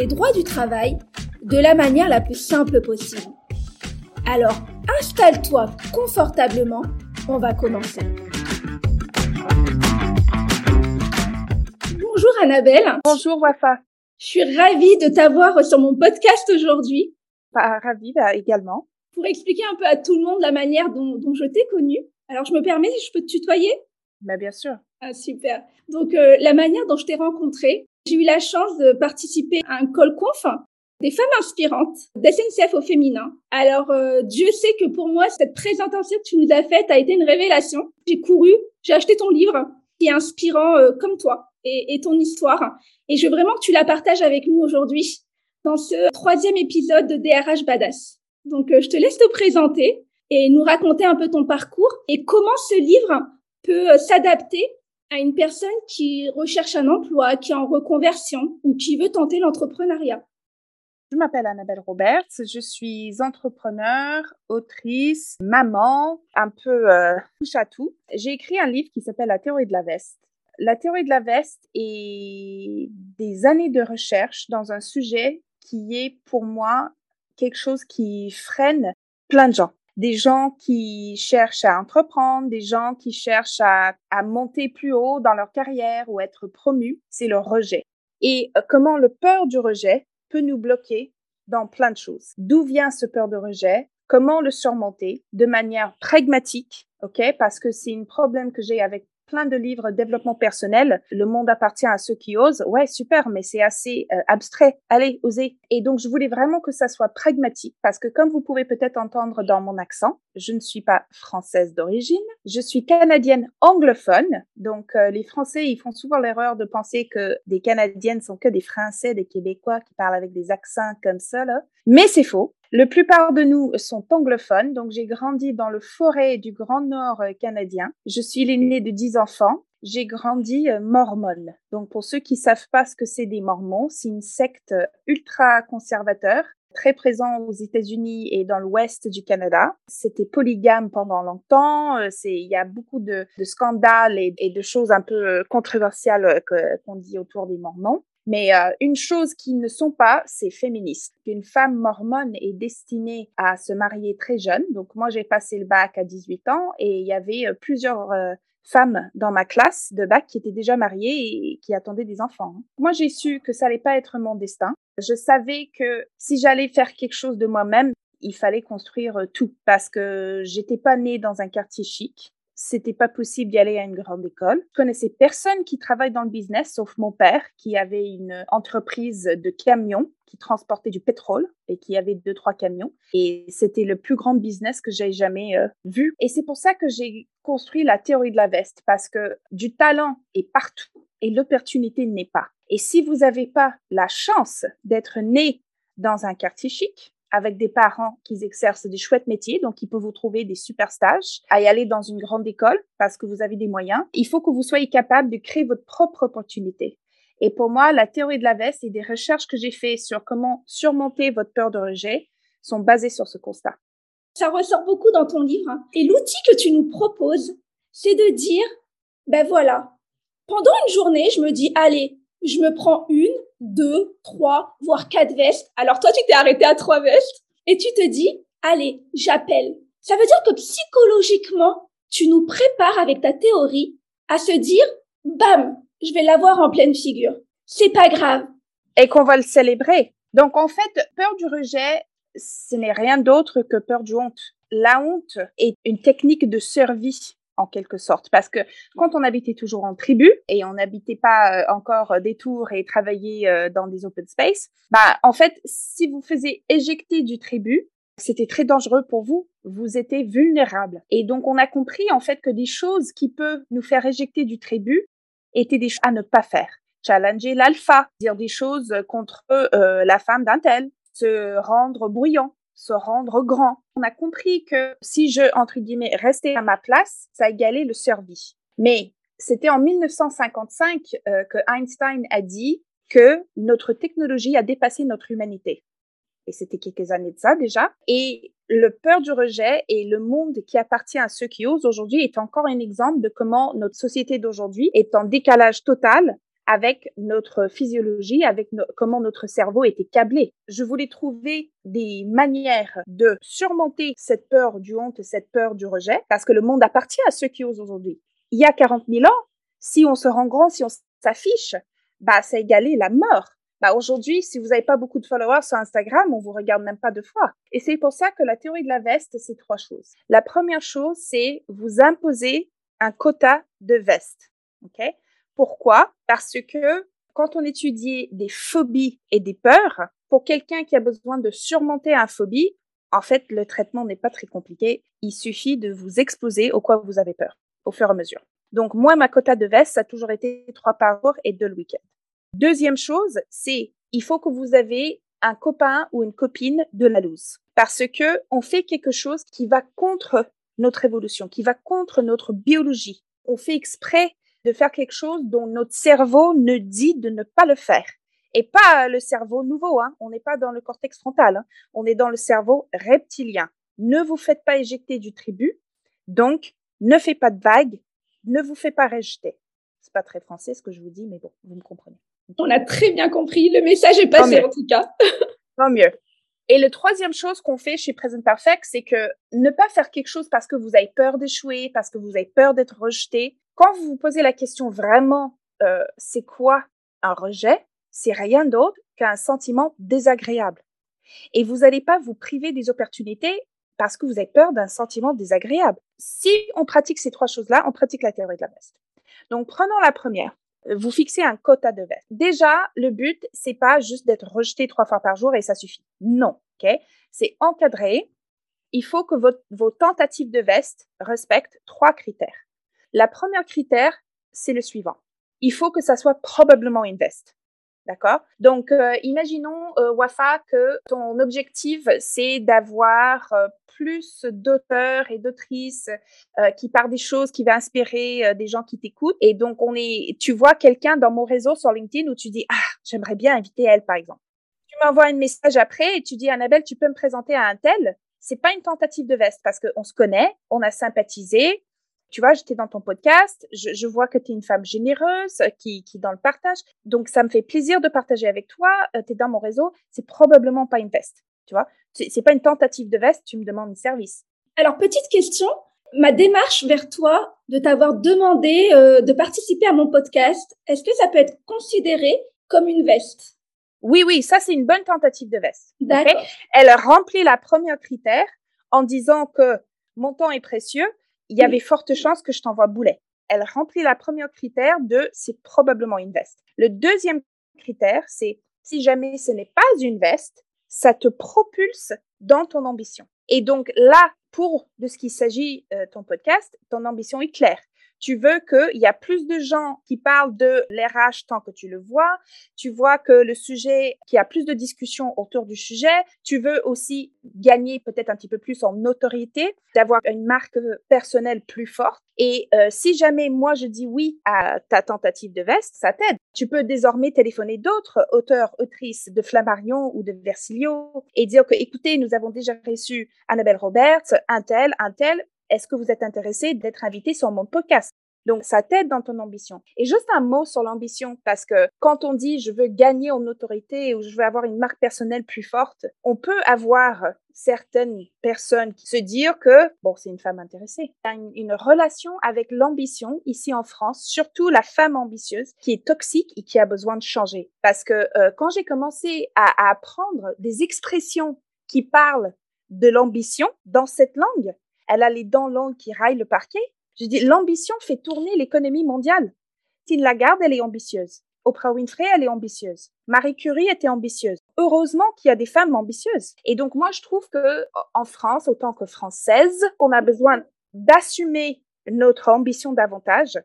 et droit du travail de la manière la plus simple possible. Alors, installe-toi confortablement, on va commencer. Bonjour Annabelle. Bonjour Wafa. Je suis ravie de t'avoir sur mon podcast aujourd'hui. Pas ravie bah, également. Pour expliquer un peu à tout le monde la manière dont, dont je t'ai connue. Alors, je me permets, je peux te tutoyer? Bah, Bien sûr. Ah, super. Donc, euh, la manière dont je t'ai rencontrée, j'ai eu la chance de participer à un call conf des femmes inspirantes d'SNCF au féminin. Alors, euh, Dieu sait que pour moi, cette présentation que tu nous as faite a été une révélation. J'ai couru, j'ai acheté ton livre qui est inspirant euh, comme toi et, et, ton histoire. Et je veux vraiment que tu la partages avec nous aujourd'hui dans ce troisième épisode de DRH Badass. Donc, je te laisse te présenter et nous raconter un peu ton parcours et comment ce livre peut s'adapter à une personne qui recherche un emploi, qui est en reconversion ou qui veut tenter l'entrepreneuriat. Je m'appelle Annabelle Roberts, je suis entrepreneur, autrice, maman, un peu euh, touche à tout. J'ai écrit un livre qui s'appelle La théorie de la veste. La théorie de la veste est des années de recherche dans un sujet qui est pour moi quelque chose qui freine plein de gens des gens qui cherchent à entreprendre, des gens qui cherchent à, à monter plus haut dans leur carrière ou être promus, c'est le rejet. Et euh, comment le peur du rejet peut nous bloquer dans plein de choses. D'où vient ce peur de rejet? Comment le surmonter? De manière pragmatique, ok? Parce que c'est un problème que j'ai avec plein de livres développement personnel. Le monde appartient à ceux qui osent. Ouais, super, mais c'est assez euh, abstrait. Allez, osez. Et donc, je voulais vraiment que ça soit pragmatique parce que comme vous pouvez peut-être entendre dans mon accent, je ne suis pas française d'origine. Je suis canadienne anglophone. Donc, euh, les Français, ils font souvent l'erreur de penser que des Canadiennes sont que des Français, des Québécois qui parlent avec des accents comme ça, là. Mais c'est faux. La plupart de nous sont anglophones, donc j'ai grandi dans le forêt du Grand Nord euh, canadien. Je suis l'aînée de dix enfants. J'ai grandi euh, mormone. Donc pour ceux qui savent pas ce que c'est des mormons, c'est une secte euh, ultra conservateur très présent aux États-Unis et dans l'ouest du Canada. C'était polygame pendant longtemps. Il y a beaucoup de, scandales et, et, de choses un peu controversiales qu'on dit autour des Mormons. Mais euh, une chose qu'ils ne sont pas, c'est féministe. Une femme mormone est destinée à se marier très jeune. Donc moi, j'ai passé le bac à 18 ans et il y avait euh, plusieurs euh, femmes dans ma classe de bac qui étaient déjà mariées et qui attendaient des enfants. Moi, j'ai su que ça allait pas être mon destin. Je savais que si j'allais faire quelque chose de moi-même, il fallait construire tout parce que j'étais pas née dans un quartier chic c'était pas possible d'y aller à une grande école. Je connaissais personne qui travaille dans le business, sauf mon père, qui avait une entreprise de camions qui transportait du pétrole et qui avait deux, trois camions. Et c'était le plus grand business que j'ai jamais euh, vu. Et c'est pour ça que j'ai construit la théorie de la veste, parce que du talent est partout et l'opportunité n'est pas. Et si vous n'avez pas la chance d'être né dans un quartier chic, avec des parents qui exercent des chouettes métiers, donc ils peuvent vous trouver des super stages, à y aller dans une grande école parce que vous avez des moyens. Il faut que vous soyez capable de créer votre propre opportunité. Et pour moi, la théorie de la veste et des recherches que j'ai faites sur comment surmonter votre peur de rejet sont basées sur ce constat. Ça ressort beaucoup dans ton livre. Hein. Et l'outil que tu nous proposes, c'est de dire, ben voilà, pendant une journée, je me dis, allez, je me prends une, deux, trois, voire quatre vestes. Alors toi, tu t'es arrêté à trois vestes et tu te dis, allez, j'appelle. Ça veut dire que psychologiquement, tu nous prépares avec ta théorie à se dire, bam, je vais l'avoir en pleine figure. C'est pas grave. Et qu'on va le célébrer. Donc en fait, peur du rejet, ce n'est rien d'autre que peur du honte. La honte est une technique de survie en quelque sorte. Parce que quand on habitait toujours en tribu et on n'habitait pas euh, encore des tours et travaillait euh, dans des open space, bah, en fait, si vous faisiez éjecter du tribu, c'était très dangereux pour vous. Vous étiez vulnérable. Et donc, on a compris, en fait, que des choses qui peuvent nous faire éjecter du tribu étaient des choses à ne pas faire. Challenger l'alpha, dire des choses contre euh, la femme d'un tel, se rendre bruyant, se rendre grand. On a compris que si je, entre guillemets, restais à ma place, ça égalait le survie. Mais c'était en 1955 euh, que Einstein a dit que notre technologie a dépassé notre humanité. Et c'était quelques années de ça déjà. Et le peur du rejet et le monde qui appartient à ceux qui osent aujourd'hui est encore un exemple de comment notre société d'aujourd'hui est en décalage total avec notre physiologie, avec comment notre cerveau était câblé. Je voulais trouver des manières de surmonter cette peur du honte, cette peur du rejet, parce que le monde appartient à ceux qui osent aujourd'hui. Il y a 40 000 ans, si on se rend grand, si on s'affiche, bah, ça égalait la mort. Bah, aujourd'hui, si vous n'avez pas beaucoup de followers sur Instagram, on vous regarde même pas deux fois. Et c'est pour ça que la théorie de la veste, c'est trois choses. La première chose, c'est vous imposer un quota de veste. OK? Pourquoi? Parce que quand on étudie des phobies et des peurs, pour quelqu'un qui a besoin de surmonter un phobie, en fait, le traitement n'est pas très compliqué. Il suffit de vous exposer au quoi vous avez peur, au fur et à mesure. Donc, moi, ma quota de veste, ça a toujours été trois par jour et deux le week-end. Deuxième chose, c'est il faut que vous avez un copain ou une copine de la loose. Parce que on fait quelque chose qui va contre notre évolution, qui va contre notre biologie. On fait exprès de faire quelque chose dont notre cerveau ne dit de ne pas le faire. Et pas le cerveau nouveau, hein. on n'est pas dans le cortex frontal, hein. on est dans le cerveau reptilien. Ne vous faites pas éjecter du tribut, donc ne faites pas de vagues, ne vous faites pas rejeter. C'est pas très français ce que je vous dis, mais bon, vous me comprenez. On a très bien compris, le message est passé en tout cas. Tant mieux. Et la troisième chose qu'on fait chez Present Perfect, c'est que ne pas faire quelque chose parce que vous avez peur d'échouer, parce que vous avez peur d'être rejeté. Quand vous vous posez la question vraiment, euh, c'est quoi un rejet C'est rien d'autre qu'un sentiment désagréable. Et vous n'allez pas vous priver des opportunités parce que vous avez peur d'un sentiment désagréable. Si on pratique ces trois choses-là, on pratique la théorie de la veste. Donc, prenons la première. Vous fixez un quota de veste. Déjà, le but, c'est pas juste d'être rejeté trois fois par jour et ça suffit. Non, ok? C'est encadré. Il faut que vos tentatives de veste respectent trois critères. La première critère, c'est le suivant. Il faut que ça soit probablement une veste. D'accord? Donc, euh, imaginons, euh, Wafa, que ton objectif, c'est d'avoir euh, plus d'auteurs et d'autrices qui parlent des choses qui vont inspirer des gens qui t'écoutent. Et donc, on est, tu vois quelqu'un dans mon réseau sur LinkedIn où tu dis, ah, j'aimerais bien inviter elle, par exemple. Tu m'envoies un message après et tu dis, Annabelle, tu peux me présenter à un tel. C'est pas une tentative de veste parce qu'on se connaît, on a sympathisé, tu vois, j'étais dans ton podcast, je, je vois que tu es une femme généreuse, qui, qui est dans le partage. Donc, ça me fait plaisir de partager avec toi. Euh, tu es dans mon réseau. C'est probablement pas une veste. Tu vois, c'est pas une tentative de veste, tu me demandes un service. Alors, petite question. Ma démarche vers toi de t'avoir demandé euh, de participer à mon podcast, est-ce que ça peut être considéré comme une veste? Oui, oui, ça c'est une bonne tentative de veste. D'accord. Elle remplit la première critère en disant que mon temps est précieux, il y avait forte chance que je t'envoie boulet. Elle remplit la première critère de c'est probablement une veste. Le deuxième critère, c'est si jamais ce n'est pas une veste, ça te propulse dans ton ambition. Et donc là, pour de ce qu'il s'agit, euh, ton podcast, ton ambition est claire. Tu veux qu'il y a plus de gens qui parlent de l'RH tant que tu le vois. Tu vois que le sujet, qu'il y a plus de discussions autour du sujet. Tu veux aussi gagner peut-être un petit peu plus en notoriété, d'avoir une marque personnelle plus forte. Et euh, si jamais moi je dis oui à ta tentative de veste, ça t'aide. Tu peux désormais téléphoner d'autres auteurs, autrices de Flammarion ou de Versilio et dire que, écoutez, nous avons déjà reçu Annabelle Roberts, un tel, un tel est-ce que vous êtes intéressé d'être invité sur mon podcast? Donc, ça t'aide dans ton ambition. Et juste un mot sur l'ambition, parce que quand on dit je veux gagner en autorité ou je veux avoir une marque personnelle plus forte, on peut avoir certaines personnes qui se dire que, bon, c'est une femme intéressée. Il y a une, relation avec l'ambition ici en France, surtout la femme ambitieuse qui est toxique et qui a besoin de changer. Parce que euh, quand j'ai commencé à apprendre des expressions qui parlent de l'ambition dans cette langue, elle a les dents longues qui raillent le parquet. Je dis, l'ambition fait tourner l'économie mondiale. Tine Lagarde, elle est ambitieuse. Oprah Winfrey, elle est ambitieuse. Marie Curie était ambitieuse. Heureusement qu'il y a des femmes ambitieuses. Et donc, moi, je trouve que, en France, autant que française, on a besoin d'assumer notre ambition davantage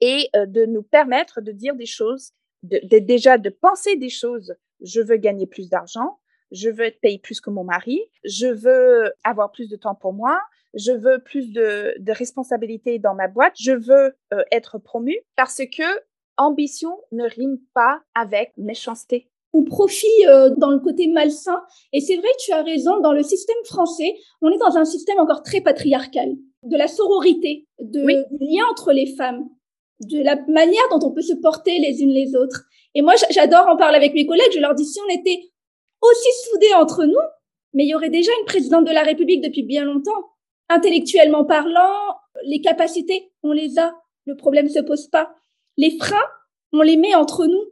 et euh, de nous permettre de dire des choses, de, déjà de penser des choses. Je veux gagner plus d'argent. je veux être payée plus que mon mari, je veux avoir plus de temps pour moi, je veux plus de, de responsabilités dans ma boîte, je veux euh, être promue parce que ambition ne rime pas avec méchanceté. Ou profit euh, dans le côté malsain. Et c'est vrai, tu as raison, dans le système français, on est dans un système encore très patriarcal, de la sororité, de lien entre les femmes, de la manière dont on peut se porter les unes les autres. Et moi, j'adore en parler avec mes collègues. Je leur dis, si on était aussi soudés entre nous, mais il y aurait déjà une présidente de la République depuis bien longtemps. Intellectuellement parlant, les capacités, on les a. Le problème se pose pas. Les freins, on les met entre nous.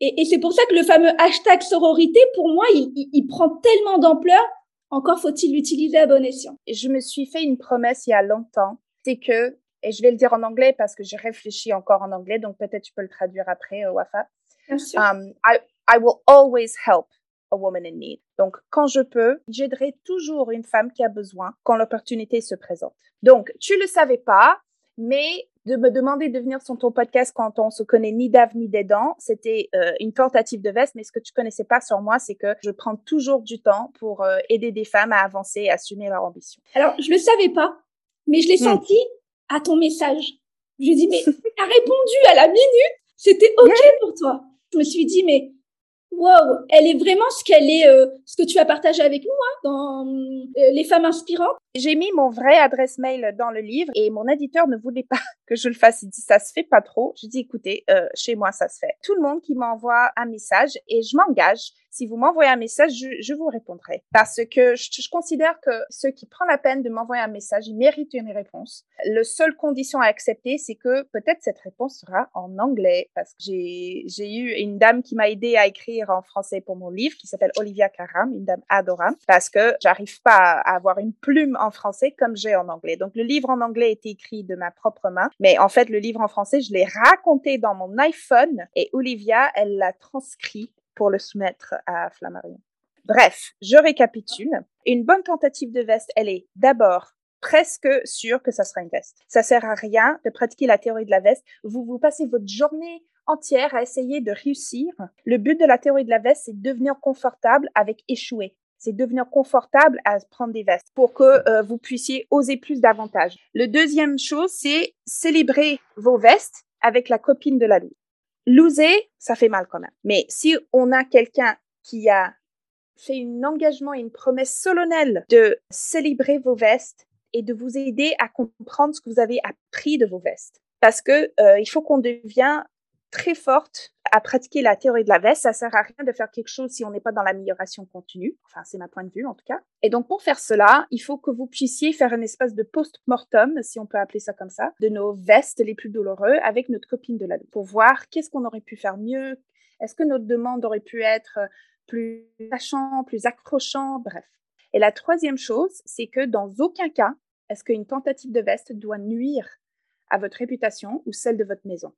Et, c'est pour ça que le fameux hashtag sororité, pour moi, il, prend tellement d'ampleur. Encore faut-il l'utiliser à bon escient. Je me suis fait une promesse il y a longtemps. C'est que, et je vais le dire en anglais parce que j'ai réfléchi encore en anglais, donc peut-être tu peux le traduire après, euh, Wafa. Bien sûr. Um, I, I will always help a woman in need. Donc, quand je peux, j'aiderai toujours une femme qui a besoin quand l'opportunité se présente. Donc, tu le savais pas, mais de me demander de venir sur ton podcast quand on se connaît ni d'ave ni des dents, c'était euh, une tentative de veste. Mais ce que tu connaissais pas sur moi, c'est que je prends toujours du temps pour euh, aider des femmes à avancer et assumer leur ambition. Alors, je le savais pas, mais je l'ai hmm. senti à ton message. Je dit, mais as répondu à la minute, c'était OK pour toi. Je me suis dit, mais wow, elle est vraiment ce qu'elle est, euh, ce que tu as partagé avec nous hein, dans euh, les femmes inspirantes. J'ai mis mon vrai adresse mail dans le livre et mon éditeur ne voulait pas que je le fasse. Il dit ça se fait pas trop. Je dis écoutez, euh, chez moi ça se fait. Tout le monde qui m'envoie un message et je m'engage. Si vous m'envoyez un message, je, vous répondrai. Parce que je, considère que ceux qui prennent la peine de m'envoyer un message, ils méritent une réponse. Le seule condition à accepter, c'est que peut-être cette réponse sera en anglais. Parce que j'ai eu une dame qui m'a aidé à écrire en français pour mon livre qui s'appelle Olivia Karam, une dame adorable. Parce que j'arrive pas à avoir une plume en français comme j'ai en anglais. Donc le livre en anglais est écrit de ma propre main, mais en fait le livre en français, je l'ai raconté dans mon iPhone. Et Olivia, elle l'a transcrit pour le soumettre à Flammarion. Bref, je récapitule. Une bonne tentative de veste, elle est d'abord presque sûre que ça sera une veste. Ça sert à rien de pratiquer la théorie de la veste. Vous vous passez votre journée entière à essayer de réussir. Le but de la théorie de la veste, c'est de devenir confortable avec échouer c'est devenir confortable à prendre des vestes pour que euh, vous puissiez oser plus davantage. Le deuxième chose, c'est célébrer vos vestes avec la copine de la loose. Loser, ça fait mal quand même. Mais si on a quelqu'un qui a fait un engagement et une promesse solennelle de célébrer vos vestes et de vous aider à comprendre ce que vous avez appris de vos vestes. Parce que euh, il faut qu'on devienne très forte à pratiquer la théorie de la veste. Ça sert à rien de faire quelque chose si on n'est pas dans l'amélioration continue. Enfin, c'est ma point de vue en tout cas. Et donc pour faire cela, il faut que vous puissiez faire un espace de post-mortem, si on peut appeler ça comme ça, de nos vestes les plus douloureux avec notre copine de la pour voir qu'est-ce qu'on aurait pu faire mieux. Est-ce que notre demande aurait pu être plus attachant, plus accrochant, bref. Et la troisième chose, c'est que dans aucun cas, est-ce qu'une tentative de veste doit nuire à votre réputation ou celle de votre maison?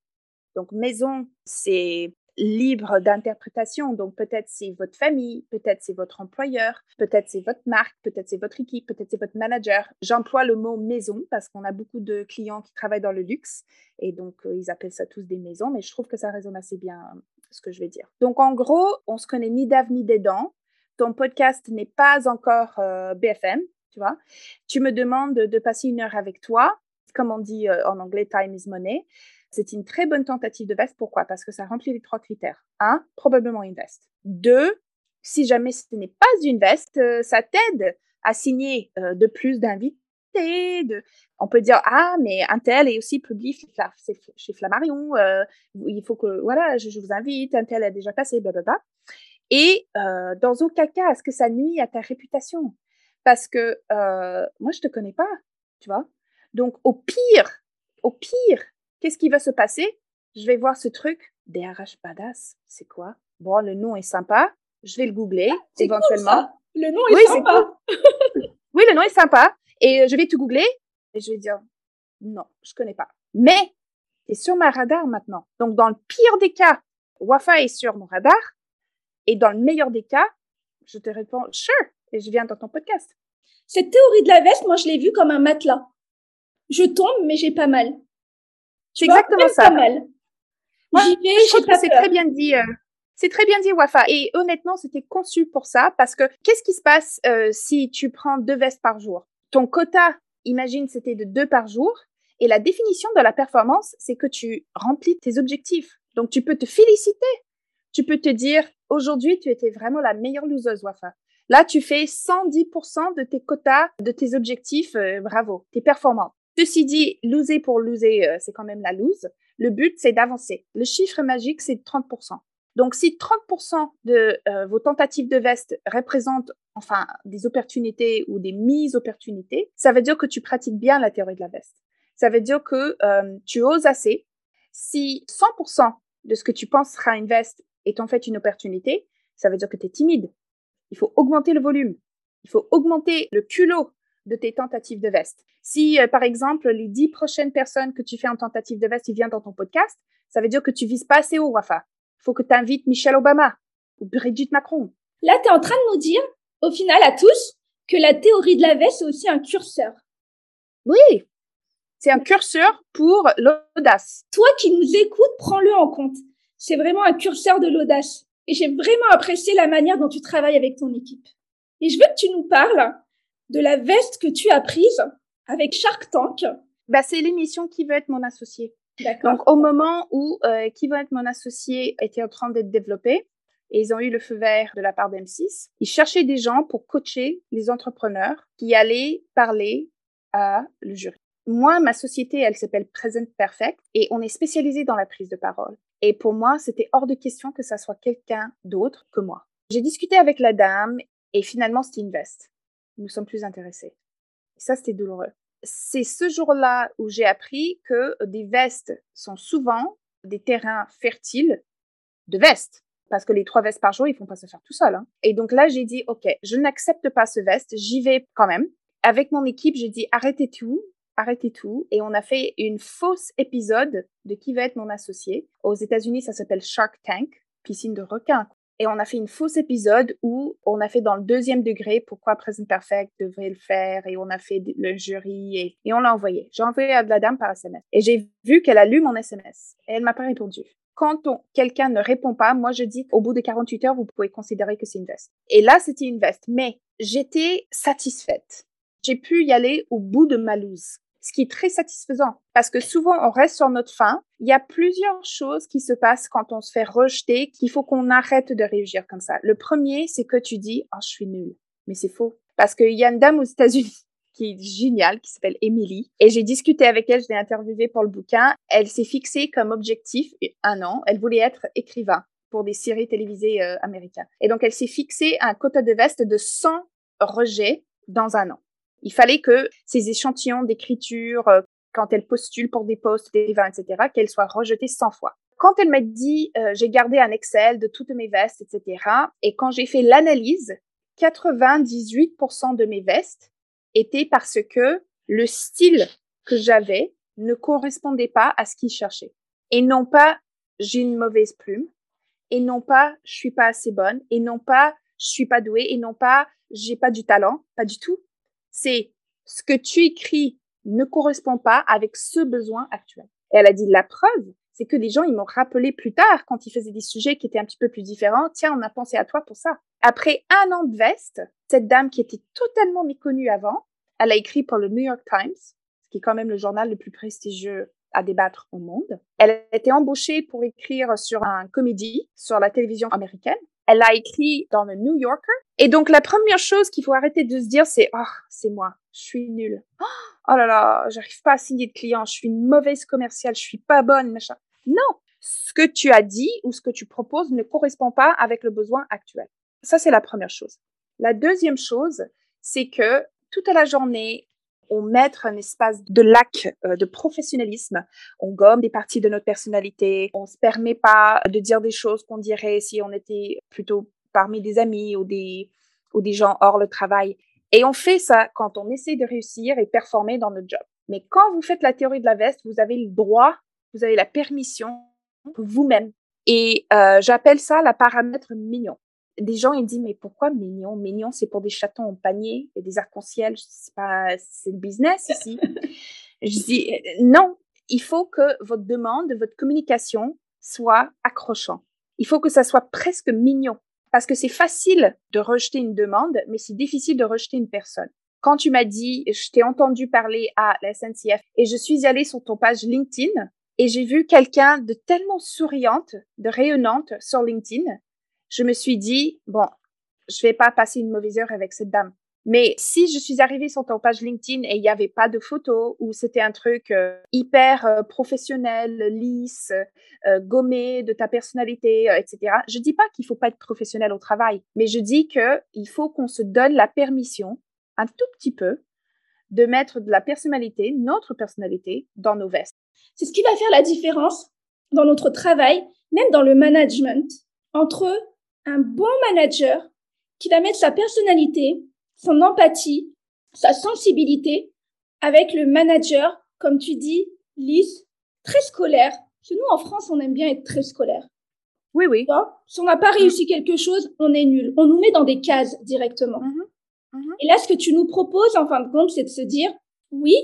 Donc maison, c'est libre d'interprétation. Donc peut-être c'est votre famille, peut-être c'est votre employeur, peut-être c'est votre marque, peut-être c'est votre équipe, peut-être c'est votre manager. J'emploie le mot maison parce qu'on a beaucoup de clients qui travaillent dans le luxe et donc euh, ils appellent ça tous des maisons, mais je trouve que ça résonne assez bien euh, ce que je vais dire. Donc en gros, on se connaît ni d'ave ni des dents. Ton podcast n'est pas encore euh, BFM, tu vois. Tu me demandes de, passer une heure avec toi, comme on dit en anglais, time is money. C'est une très bonne tentative de veste. Pourquoi? Parce que ça remplit les trois critères. Un, probablement une veste. Deux, si jamais ce n'est pas une veste, euh, ça t'aide à signer euh, de plus d'invités. On peut dire ah mais un tel est aussi public chez Flammarion. Euh, il faut que voilà je, vous invite. Un tel a déjà passé. Et dans aucun cas est-ce que ça nuit à ta réputation? Parce que moi je te connais pas, tu vois? Donc au pire, au pire, Qu'est-ce qui va se passer? Je vais voir ce truc. DRH Badass, c'est quoi? Bon, le nom est sympa. Je vais le googler ah, éventuellement. le nom est sympa. oui, le nom est sympa. Et euh, je vais tout googler et je vais dire non, je connais pas. Mais c'est sur ma radar maintenant. Donc, dans le pire des cas, Wafa est sur mon radar. Et dans le meilleur des cas, je te réponds sure et je viens dans ton podcast. Cette théorie de la veste, moi, je l'ai vue comme un matelas. Je tombe, mais j'ai pas mal. C'est exactement ça. Moi, je trouve que c'est très bien dit. Euh, C'est très bien dit, Wafa. Et honnêtement, c'était conçu pour ça parce que qu'est-ce qui se passe euh, si tu prends deux vestes par jour? Ton quota, imagine, c'était de deux par jour. Et la définition de la performance, c'est que tu remplis tes objectifs. Donc, tu peux te féliciter. Tu peux te dire, aujourd'hui, tu étais vraiment la meilleure loseuse, Wafa. Là, tu fais 110% de tes quotas, de tes objectifs. Euh, bravo, t'es performante. Ceci dit, loser pour loser, euh, c'est quand même la lose. Le but, c'est d'avancer. Le chiffre magique, c'est 30%. Donc, si 30% de euh, vos tentatives de veste représentent enfin des opportunités ou des mises opportunités, ça veut dire que tu pratiques bien la théorie de la veste. Ça veut dire que euh, tu oses assez. Si 100% de ce que tu penses sera une veste est en fait une opportunité, ça veut dire que tu es timide. Il faut augmenter le volume. Il faut augmenter le culot de tes tentatives de veste. Si, euh, par exemple, les dix prochaines personnes que tu fais en tentative de veste, ils viennent dans ton podcast, ça veut dire que tu vises pas assez haut, Wafa. Il faut que tu invites Michelle Obama ou Brigitte Macron. Là, tu es en train de nous dire, au final, à tous, que la théorie de la veste, c'est aussi un curseur. Oui, c'est un curseur pour l'audace. Toi qui nous écoutes, prends-le en compte. C'est vraiment un curseur de l'audace. Et j'ai vraiment apprécié la manière dont tu travailles avec ton équipe. Et je veux que tu nous parles de la veste que tu as prise avec Shark Tank. Bah, c'est l'émission qui veut être mon associé. Donc, au moment où euh, qui veut être mon associé était en train d'être développé, et ils ont eu le feu vert de la part d'M6, ils cherchaient des gens pour coacher les entrepreneurs qui allaient parler à le jury. Moi, ma société, elle s'appelle Present Perfect et on est spécialisé dans la prise de parole. Et pour moi, c'était hors de question que ça soit quelqu'un d'autre que moi. J'ai discuté avec la dame et finalement, c'était une veste nous sommes plus intéressés. ça, c'était douloureux. C'est ce jour-là où j'ai appris que des vestes sont souvent des terrains fertiles de vestes. Parce que les trois vestes par jour, ils font pas se faire tout seul. Hein. Et donc là, j'ai dit, OK, je n'accepte pas ce veste, j'y vais quand même. Avec mon équipe, j'ai dit, arrêtez tout, arrêtez tout. Et on a fait une fausse épisode de qui va être mon associé. Aux États-Unis, ça s'appelle Shark Tank, piscine de requins. Et on a fait une fausse épisode où on a fait dans le deuxième degré pourquoi Present Perfect devrait le faire et on a fait le jury et, on l'a envoyé. J'ai envoyé à la dame par SMS et j'ai vu qu'elle a lu mon SMS et elle m'a pas répondu. Quand quelqu'un ne répond pas, moi je dis qu'au bout de 48 heures, vous pouvez considérer que c'est une veste. Et là, c'était une veste, mais j'étais satisfaite. J'ai pu y aller au bout de ma loose ce qui est très satisfaisant parce que souvent on reste sur notre faim. Il y a plusieurs choses qui se passent quand on se fait rejeter qu'il faut qu'on arrête de réagir comme ça. Le premier, c'est que tu dis "Oh, je suis nulle." Mais c'est faux parce qu'il y a une dame aux États-Unis qui est géniale, qui s'appelle Emily. Et j'ai discuté avec elle, je l'ai interviewée pour le bouquin. Elle s'est fixée comme objectif un an. Elle voulait être écrivain pour des séries télévisées euh, américaines. Et donc, elle s'est fixée un quota de veste de 100 rejets dans un an. Il fallait que ces échantillons d'écriture, euh, quand elle postule pour des postes, des vins, etc., qu'elles soient rejetées 100 fois. Quand elle m'a dit, euh, j'ai gardé un Excel de toutes mes vestes, etc., et quand j'ai fait l'analyse, 98% de mes vestes étaient parce que le style que j'avais ne correspondait pas à ce qu'ils cherchaient. Et non pas, j'ai une mauvaise plume, et non pas, je suis pas assez bonne, et non pas, je suis pas douée, et non pas, j'ai pas du talent, pas du tout c'est ce que tu écris ne correspond pas avec ce besoin actuel. Et elle a dit la preuve, c'est que les gens, ils m'ont rappelé plus tard quand ils faisaient des sujets qui étaient un petit peu plus différents. Tiens, on a pensé à toi pour ça. Après un an de veste, cette dame qui était totalement méconnue avant, elle a écrit pour le New York Times, qui est quand même le journal le plus prestigieux à débattre au monde. Elle a été embauchée pour écrire sur un comédie sur la télévision américaine. Elle a écrit dans le New Yorker. Et donc, la première chose qu'il faut arrêter de se dire, c'est, oh, c'est moi. Je suis nulle. Oh, là là, j'arrive pas à signer de clients. Je suis une mauvaise commerciale. Je suis pas bonne, machin. Non. Ce que tu as dit ou ce que tu proposes ne correspond pas avec le besoin actuel. Ça, c'est la première chose. La deuxième chose, c'est que toute la journée, on met un espace de lac euh, de professionnalisme. On gomme des parties de notre personnalité. On se permet pas de dire des choses qu'on dirait si on était plutôt parmi des amis ou des, ou des gens hors le travail. Et on fait ça quand on essaie de réussir et performer dans notre job. Mais quand vous faites la théorie de la veste, vous avez le droit, vous avez la permission vous-même. Et euh, j'appelle ça la paramètre mignon des gens ils disent mais pourquoi mignon? Mignon c'est pour des chatons en panier et des arcs-en-ciel c'est pas c'est le business ici je dis euh, non il faut que votre demande votre communication soit accrochant Il faut que ça soit presque mignon. Parce que c'est facile de rejeter une demande, mais c'est difficile de rejeter une personne. Quand tu m'as dit, je t'ai entendu parler à la SNCF et je suis allée sur ton page LinkedIn et j'ai vu quelqu'un de tellement souriante, de rayonnante sur LinkedIn, je me suis dit, bon, je vais pas passer une mauvaise heure avec cette dame. Mais si je suis arrivée sur ton page LinkedIn et il n'y avait pas de photos ou c'était un truc euh, hyper euh, professionnel, lisse, euh, gommé de ta personnalité, etc. Je dis pas qu'il faut pas être professionnel au travail, mais je dis que il faut qu'on se donne la permission, un tout petit peu, de mettre de la personnalité, notre personnalité, dans nos vestes. C'est ce qui va faire la différence dans notre travail, même dans le management, entre un bon manager qui va mettre sa personnalité, son empathie, sa sensibilité avec le manager, comme tu dis, lisse, très scolaire. Parce que nous, en France, on aime bien être très scolaire. Oui, oui. si on n'a pas réussi quelque chose, on est nul. On nous met dans des cases directement. Mhm. Mhm. Et là, ce que tu nous proposes, en fin de compte, c'est de se dire, oui,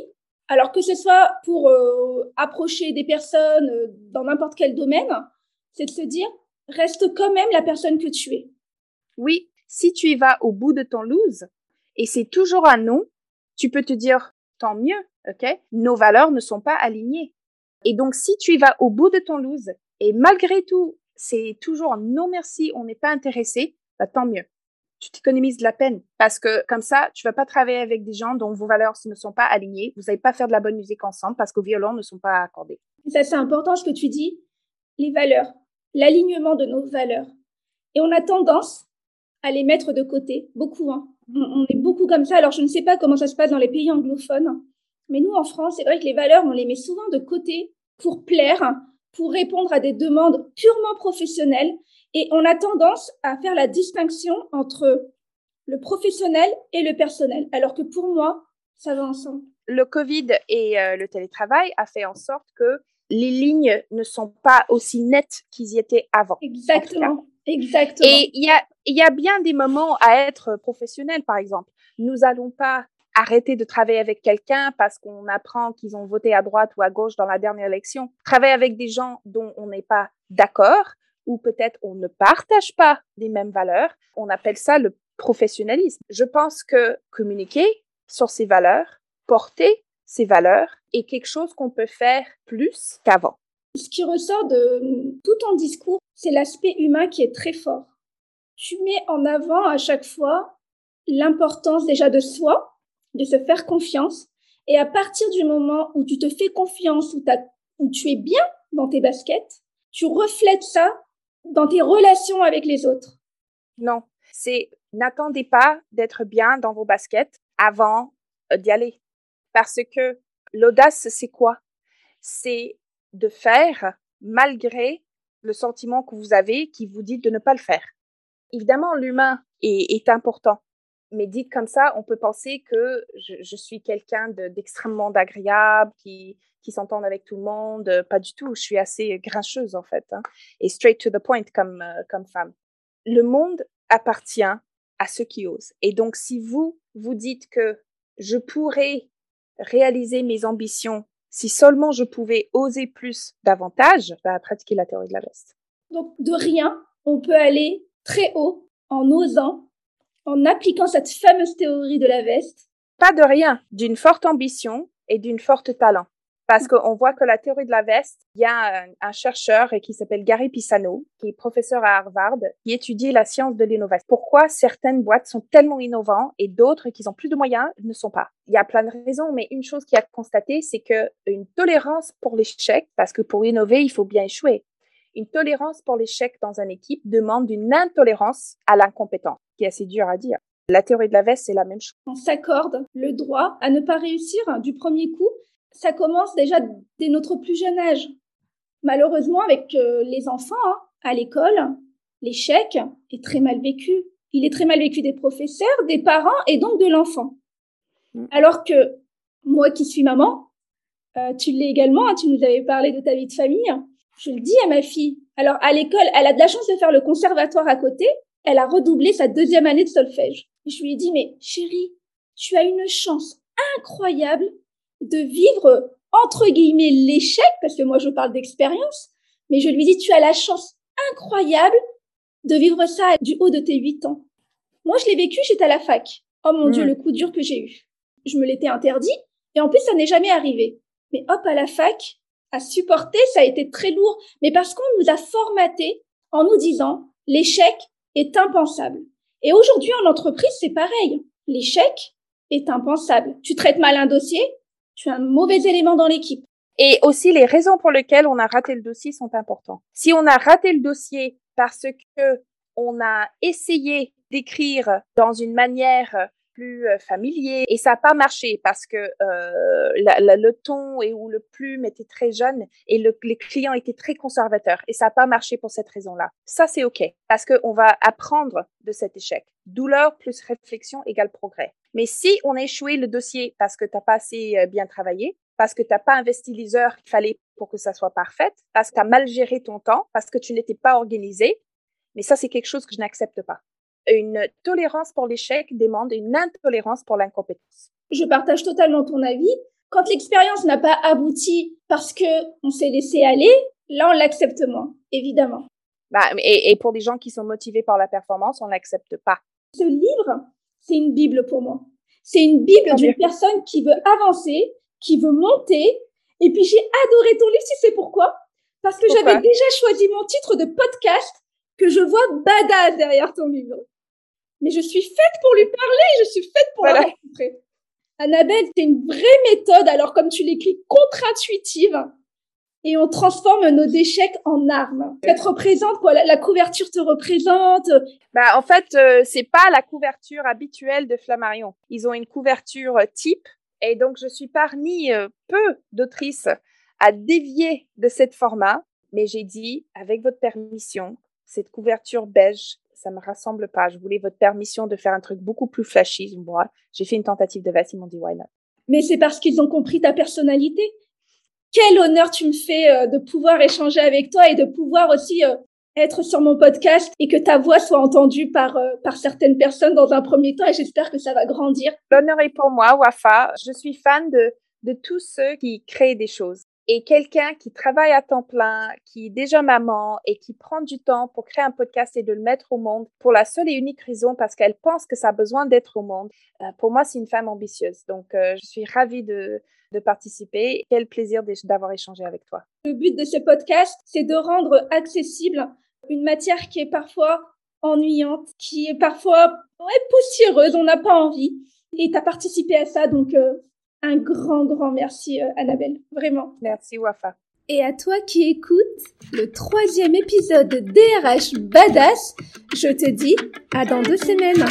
alors que ce soit pour euh, approcher des personnes euh, dans n'importe quel domaine, c'est de se dire, reste quand même la personne que tu es. Oui, si tu y vas au bout de ton lose, et c'est toujours un non, tu peux te dire, tant mieux, ok? Nos valeurs ne sont pas alignées. Et donc, si tu y vas au bout de ton lose, et malgré tout, c'est toujours non merci, on n'est pas intéressé, bah, tant mieux. Tu t'économises de la peine parce que comme ça, tu vas pas travailler avec des gens dont vos valeurs ne sont pas alignées. Vous n'allez pas faire de la bonne musique ensemble parce que vos violons ne sont pas accordés. Ça, c'est important ce que tu dis. Les valeurs, l'alignement de nos valeurs. Et on a tendance à les mettre de côté, beaucoup. Hein. On, est beaucoup comme ça. Alors, je ne sais pas comment ça se passe dans les pays anglophones, mais nous, en France, c'est vrai que les valeurs, on les met souvent de côté pour plaire, pour répondre à des demandes purement professionnelles. Et on a tendance à faire la distinction entre le professionnel et le personnel, alors que pour moi, ça va ensemble. Le Covid et euh, le télétravail a fait en sorte que les lignes ne sont pas aussi nettes qu'ils y étaient avant. Exactement. Exactement. Et il y a, y a bien des moments à être professionnel, par exemple. Nous n'allons pas arrêter de travailler avec quelqu'un parce qu'on apprend qu'ils ont voté à droite ou à gauche dans la dernière élection. Travailler avec des gens dont on n'est pas d'accord ou peut-être on ne partage pas les mêmes valeurs, on appelle ça le professionnalisme. Je pense que communiquer sur ces valeurs, porter ces valeurs est quelque chose qu'on peut faire plus qu'avant. Ce qui ressort de tout ton discours, c'est l'aspect humain qui est très fort. Tu mets en avant à chaque fois l'importance déjà de soi, de se faire confiance. Et à partir du moment où tu te fais confiance, où, où tu es bien dans tes baskets, tu reflètes ça dans tes relations avec les autres. Non, c'est n'attendez pas d'être bien dans vos baskets avant euh, d'y aller. Parce que l'audace, c'est quoi? C'est de faire malgré le sentiment que vous avez qui vous dit de ne pas le faire. Évidemment, l'humain est, important, mais dit comme ça, on peut penser que je, suis quelqu'un d'extrêmement agréable, qui, qui s'entend avec tout le monde. Pas du tout, je suis assez grincheuse en fait, hein, et straight to the point comme, euh, comme femme. Le monde appartient à ceux qui osent. Et donc, si vous, vous dites que je pourrais réaliser mes ambitions si seulement je pouvais oser plus davantage, bah, pratiquer la théorie de la veste. Donc, de rien, on peut aller très haut en osant, en appliquant cette fameuse théorie de la veste. Pas de rien, d'une forte ambition et d'une forte talent. Parce qu'on voit que la théorie de la veste, il y a un, chercheur qui s'appelle Gary Pisano, qui est professeur à Harvard, qui étudie la science de l'innovation. Pourquoi certaines boîtes sont tellement innovantes et d'autres qui ont plus de moyens ne sont pas? Il y a plein de raisons, mais une chose qu'il a constaté, c'est que une tolérance pour l'échec, parce que pour innover, il faut bien échouer. Une tolérance pour l'échec dans une équipe demande une intolérance à l'incompétence, qui est assez dur à dire. La théorie de la veste, c'est la même chose. On s'accorde le droit à ne pas réussir du premier coup ça commence déjà dès notre plus jeune âge. Malheureusement, avec euh, les enfants, hein, à l'école, l'échec est très mal vécu. Il est très mal vécu des professeurs, des parents et donc de l'enfant. Mm. Alors que moi qui suis maman, euh, tu l'es également, hein, tu nous avais parlé de ta vie de famille, je le dis à ma fille. Alors à l'école, elle a de la chance de faire le conservatoire à côté, elle a redoublé sa deuxième année de solfège. je lui ai dit, mais chérie, tu as une chance incroyable de vivre entre guillemets l'échec, parce que moi je parle d'expérience, mais je lui dis tu as la chance incroyable de vivre ça du haut de tes huit ans. Moi, je l'ai vécu, j'étais à la fac. Oh mon Dieu, mm. le coup dur que j'ai eu. Je me l'étais interdit et en plus, ça n'est jamais arrivé. Mais hop, à la fac, à supporter, ça a été très lourd. Mais parce qu'on nous a formaté en nous disant l'échec est impensable. Et aujourd'hui, en entreprise, c'est pareil. L'échec est impensable. Tu traites mal un dossier, un mauvais élément dans l'équipe. Et aussi, les raisons pour lesquelles on a raté le dossier sont importantes. Si on a raté le dossier parce que on a essayé d'écrire dans une manière plus euh, familier et ça n'a pas marché parce que euh, le ton et ou le plume était très jeune et le, les clients étaient très conservateurs et ça n'a pas marché pour cette raison-là. Ça c'est ok parce qu'on va apprendre de cet échec. Douleur plus réflexion égale progrès. Mais si on a échoué le dossier parce que tu n'as pas assez euh, bien travaillé, parce que tu n'as pas investi les heures qu'il fallait pour que ça soit parfait, parce que tu as mal géré ton temps, parce que tu n'étais pas organisé, mais ça c'est quelque chose que je n'accepte pas une tolérance pour l'échec demande une intolérance pour l'incompétence. Je partage totalement ton avis. Quand l'expérience n'a pas abouti parce que on s'est laissé aller, là on l'accepte moins, évidemment. Bah, et, pour des gens qui sont motivés par la performance, on l'accepte pas. Ce livre, c'est une bible pour moi. C'est une bible d'une personne qui veut avancer, qui veut monter. Et puis j'ai adoré ton livre, tu sais pourquoi? Parce que j'avais déjà choisi mon titre de podcast que je vois badass derrière ton livre mais je suis faite pour lui parler, je suis faite pour la rencontrer. Annabelle, c'est une vraie méthode, alors comme tu l'écris, contre-intuitive, et on transforme nos déchets en armes. Ça te représente quoi? La, couverture te représente? Bah en fait, euh, c'est pas la couverture habituelle de Flammarion. Ils ont une couverture type, et donc je suis parmi euh, peu d'autrices à dévier de cette format, mais j'ai dit avec votre permission, cette couverture beige ça me rassemble pas. Je voulais votre permission de faire un truc beaucoup plus flashy. J'ai fait une tentative de veste, ils m'ont dit why not? Mais c'est parce qu'ils ont compris ta personnalité. Quel honneur tu me fais euh, de pouvoir échanger avec toi et de pouvoir aussi euh, être sur mon podcast et que ta voix soit entendue par, euh, par certaines personnes dans un premier temps et j'espère que ça va grandir. L'honneur est pour moi, Wafa. Je suis fan de, de tous ceux qui créent des choses et quelqu'un qui travaille à temps plein, qui est déjà maman et qui prend du temps pour créer un podcast et de le mettre au monde pour la seule et unique raison parce qu'elle pense que ça a besoin d'être au monde. Euh, pour moi, c'est une femme ambitieuse. Donc, euh, je suis ravie de, participer. Quel plaisir d'avoir échangé avec toi. Le but de ce podcast, c'est de rendre accessible une matière qui est parfois ennuyante, qui est parfois ouais, poussiéreuse, on n'a pas envie. Et tu as participé à ça, donc euh, un grand, grand merci, euh, Annabelle. Vraiment. Merci, Wafa. Et à toi qui écoutes le troisième épisode de DRH Badass, je te dis à dans deux semaines.